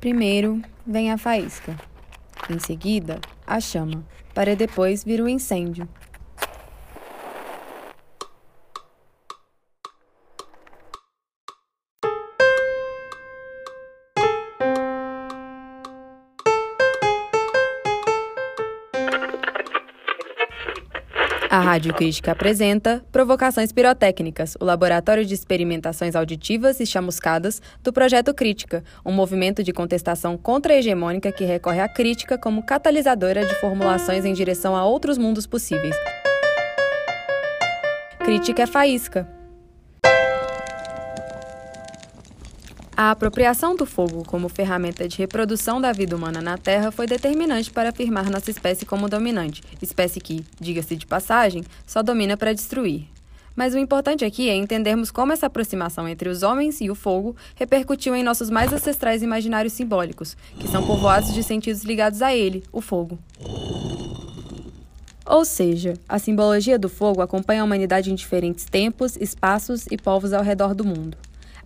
Primeiro vem a faísca, em seguida a chama, para depois vir o incêndio. A Rádio Crítica apresenta Provocações Pirotécnicas, o laboratório de experimentações auditivas e chamuscadas do Projeto Crítica, um movimento de contestação contra-hegemônica que recorre à crítica como catalisadora de formulações em direção a outros mundos possíveis. Crítica é faísca, A apropriação do fogo como ferramenta de reprodução da vida humana na Terra foi determinante para afirmar nossa espécie como dominante, espécie que, diga-se de passagem, só domina para destruir. Mas o importante aqui é entendermos como essa aproximação entre os homens e o fogo repercutiu em nossos mais ancestrais imaginários simbólicos, que são povoados de sentidos ligados a ele, o fogo. Ou seja, a simbologia do fogo acompanha a humanidade em diferentes tempos, espaços e povos ao redor do mundo.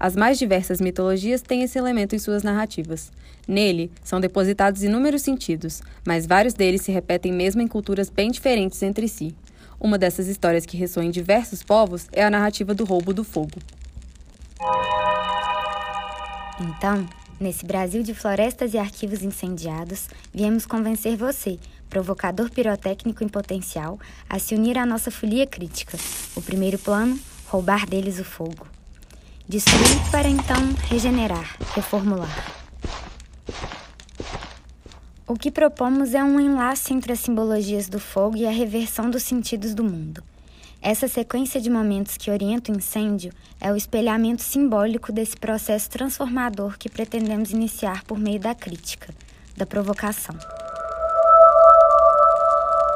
As mais diversas mitologias têm esse elemento em suas narrativas. Nele, são depositados inúmeros sentidos, mas vários deles se repetem mesmo em culturas bem diferentes entre si. Uma dessas histórias que ressoa em diversos povos é a narrativa do roubo do fogo. Então, nesse Brasil de florestas e arquivos incendiados, viemos convencer você, provocador pirotécnico em potencial, a se unir à nossa folia crítica. O primeiro plano: roubar deles o fogo. Destruir para então regenerar, reformular. O que propomos é um enlace entre as simbologias do fogo e a reversão dos sentidos do mundo. Essa sequência de momentos que orienta o incêndio é o espelhamento simbólico desse processo transformador que pretendemos iniciar por meio da crítica, da provocação.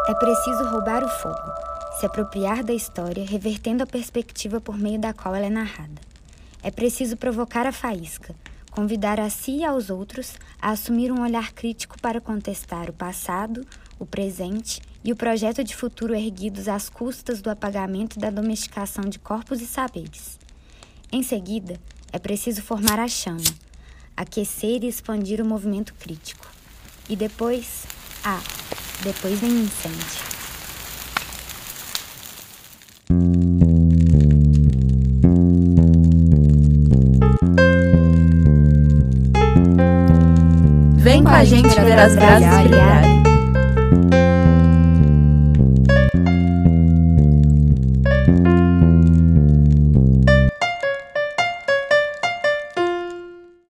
É preciso roubar o fogo, se apropriar da história, revertendo a perspectiva por meio da qual ela é narrada. É preciso provocar a faísca, convidar a si e aos outros a assumir um olhar crítico para contestar o passado, o presente e o projeto de futuro erguidos às custas do apagamento da domesticação de corpos e saberes. Em seguida, é preciso formar a chama, aquecer e expandir o movimento crítico. E depois, ah, depois vem o incêndio. Com a gente ver as brasas brilharem.